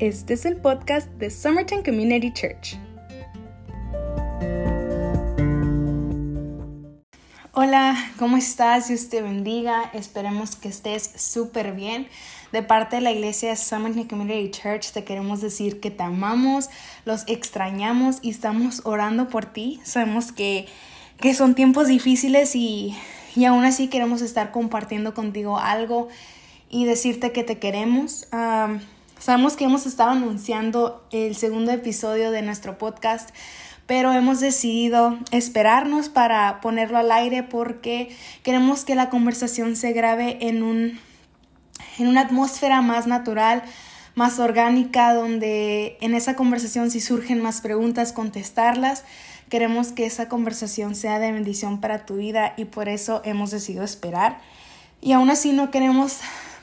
Este es el podcast de Summerton Community Church. Hola, ¿cómo estás? Dios te bendiga. Esperemos que estés súper bien. De parte de la iglesia Summerton Community Church te queremos decir que te amamos, los extrañamos y estamos orando por ti. Sabemos que, que son tiempos difíciles y, y aún así queremos estar compartiendo contigo algo y decirte que te queremos. Sabemos que hemos estado anunciando el segundo episodio de nuestro podcast, pero hemos decidido esperarnos para ponerlo al aire porque queremos que la conversación se grabe en, un, en una atmósfera más natural, más orgánica, donde en esa conversación si surgen más preguntas, contestarlas. Queremos que esa conversación sea de bendición para tu vida y por eso hemos decidido esperar. Y aún así no queremos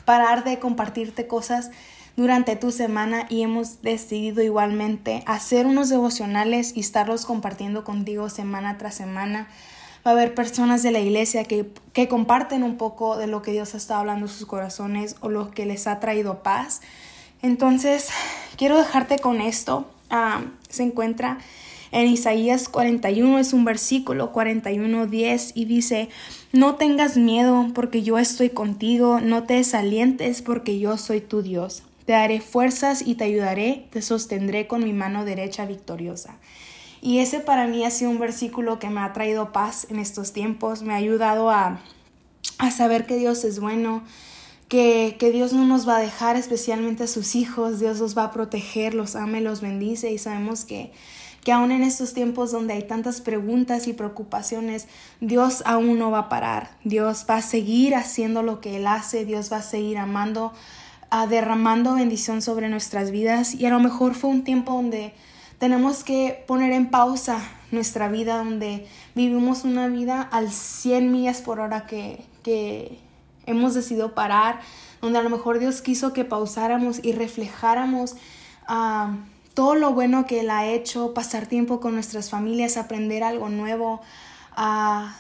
parar de compartirte cosas durante tu semana y hemos decidido igualmente hacer unos devocionales y estarlos compartiendo contigo semana tras semana. Va a haber personas de la iglesia que, que comparten un poco de lo que Dios ha estado hablando en sus corazones o lo que les ha traído paz. Entonces, quiero dejarte con esto. Ah, se encuentra en Isaías 41 es un versículo 41, 10 y dice, no tengas miedo porque yo estoy contigo, no te desalientes porque yo soy tu Dios. Te daré fuerzas y te ayudaré, te sostendré con mi mano derecha victoriosa. Y ese para mí ha sido un versículo que me ha traído paz en estos tiempos, me ha ayudado a, a saber que Dios es bueno, que, que, Dios no nos va a dejar, especialmente a sus hijos, Dios los va a proteger, los ama y los bendice y sabemos que que aún en estos tiempos donde hay tantas preguntas y preocupaciones, Dios aún no va a parar. Dios va a seguir haciendo lo que Él hace, Dios va a seguir amando, ah, derramando bendición sobre nuestras vidas y a lo mejor fue un tiempo donde tenemos que poner en pausa nuestra vida, donde vivimos una vida al 100 millas por hora que, que hemos decidido parar, donde a lo mejor Dios quiso que pausáramos y reflejáramos. Ah, todo lo bueno que Él ha hecho, pasar tiempo con nuestras familias, aprender algo nuevo, a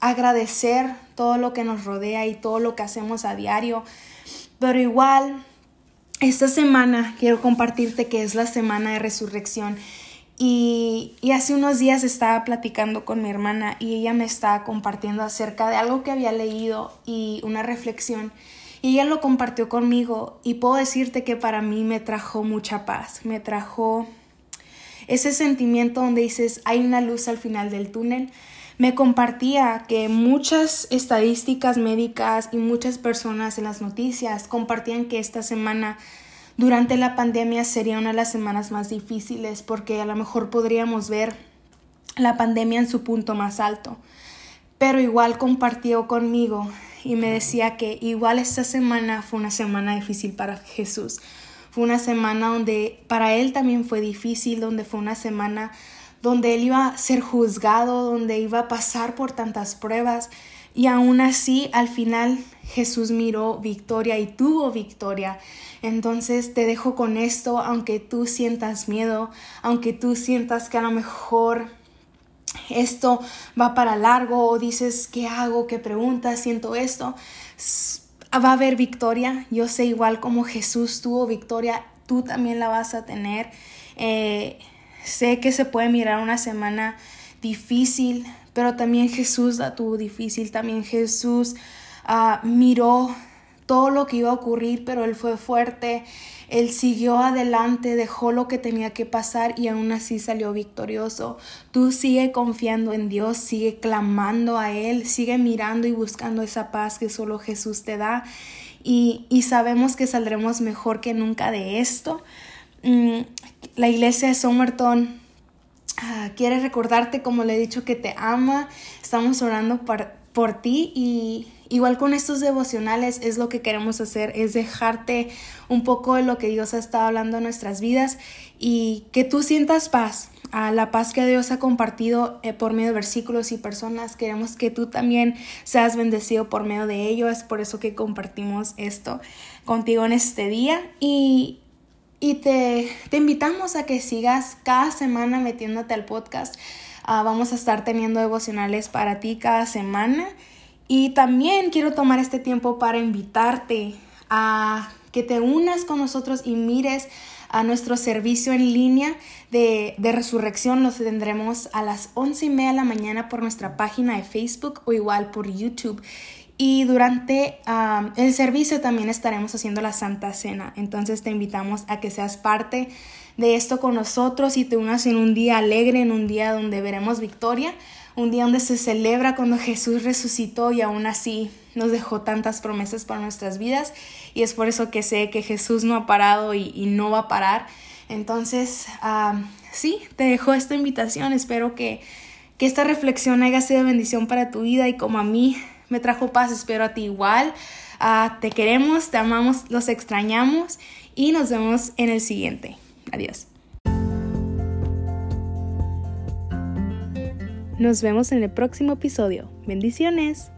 agradecer todo lo que nos rodea y todo lo que hacemos a diario. Pero igual, esta semana quiero compartirte que es la semana de resurrección. Y, y, hace unos días estaba platicando con mi hermana y ella me estaba compartiendo acerca de algo que había leído y una reflexión. Y ella lo compartió conmigo y puedo decirte que para mí me trajo mucha paz, me trajo ese sentimiento donde dices hay una luz al final del túnel. Me compartía que muchas estadísticas médicas y muchas personas en las noticias compartían que esta semana durante la pandemia sería una de las semanas más difíciles porque a lo mejor podríamos ver la pandemia en su punto más alto. Pero igual compartió conmigo y me decía que igual esta semana fue una semana difícil para Jesús. Fue una semana donde para él también fue difícil, donde fue una semana donde él iba a ser juzgado, donde iba a pasar por tantas pruebas y aún así al final Jesús miró victoria y tuvo victoria. Entonces te dejo con esto, aunque tú sientas miedo, aunque tú sientas que a lo mejor esto va para largo o dices, ¿qué hago? ¿Qué preguntas? Siento esto. Va a haber victoria. Yo sé igual como Jesús tuvo victoria, tú también la vas a tener. Eh, sé que se puede mirar una semana difícil, pero también Jesús la tuvo difícil. También Jesús uh, miró todo lo que iba a ocurrir, pero él fue fuerte, él siguió adelante, dejó lo que tenía que pasar y aún así salió victorioso. Tú sigue confiando en Dios, sigue clamando a Él, sigue mirando y buscando esa paz que solo Jesús te da y, y sabemos que saldremos mejor que nunca de esto. La iglesia de Somerton ah, quiere recordarte, como le he dicho, que te ama. Estamos orando por, por ti y igual con estos devocionales es lo que queremos hacer, es dejarte un poco de lo que Dios ha estado hablando en nuestras vidas y que tú sientas paz. La paz que Dios ha compartido eh, por medio de versículos y personas, queremos que tú también seas bendecido por medio de ello. Es por eso que compartimos esto contigo en este día. Y, y te, te invitamos a que sigas cada semana metiéndote al podcast. Ah, vamos a estar teniendo devocionales para ti cada semana. Y también quiero tomar este tiempo para invitarte a que te unas con nosotros y mires A nuestro servicio en línea de, resurrección lo tendremos a las once y media de la mañana por nuestra página de Facebook o igual por YouTube. Y durante el servicio también estaremos haciendo la Santa Cena. Entonces te invitamos a que seas parte de esto con nosotros y te unas en un día alegre, en un día donde veremos victoria, un día donde se celebra cuando Jesús resucitó y aún así nos dejó tantas promesas para nuestras vidas. Y es por eso que sé que Jesús no ha parado y, no va a parar. Entonces, sí, te dejo esta invitación. Espero que, que esta reflexión haya sido bendición para tu vida y como a mí me trajo paz, espero a ti igual. Ah, te queremos, te amamos, los extrañamos y nos vemos en el siguiente. Adiós. Nos vemos en el próximo episodio. Bendiciones.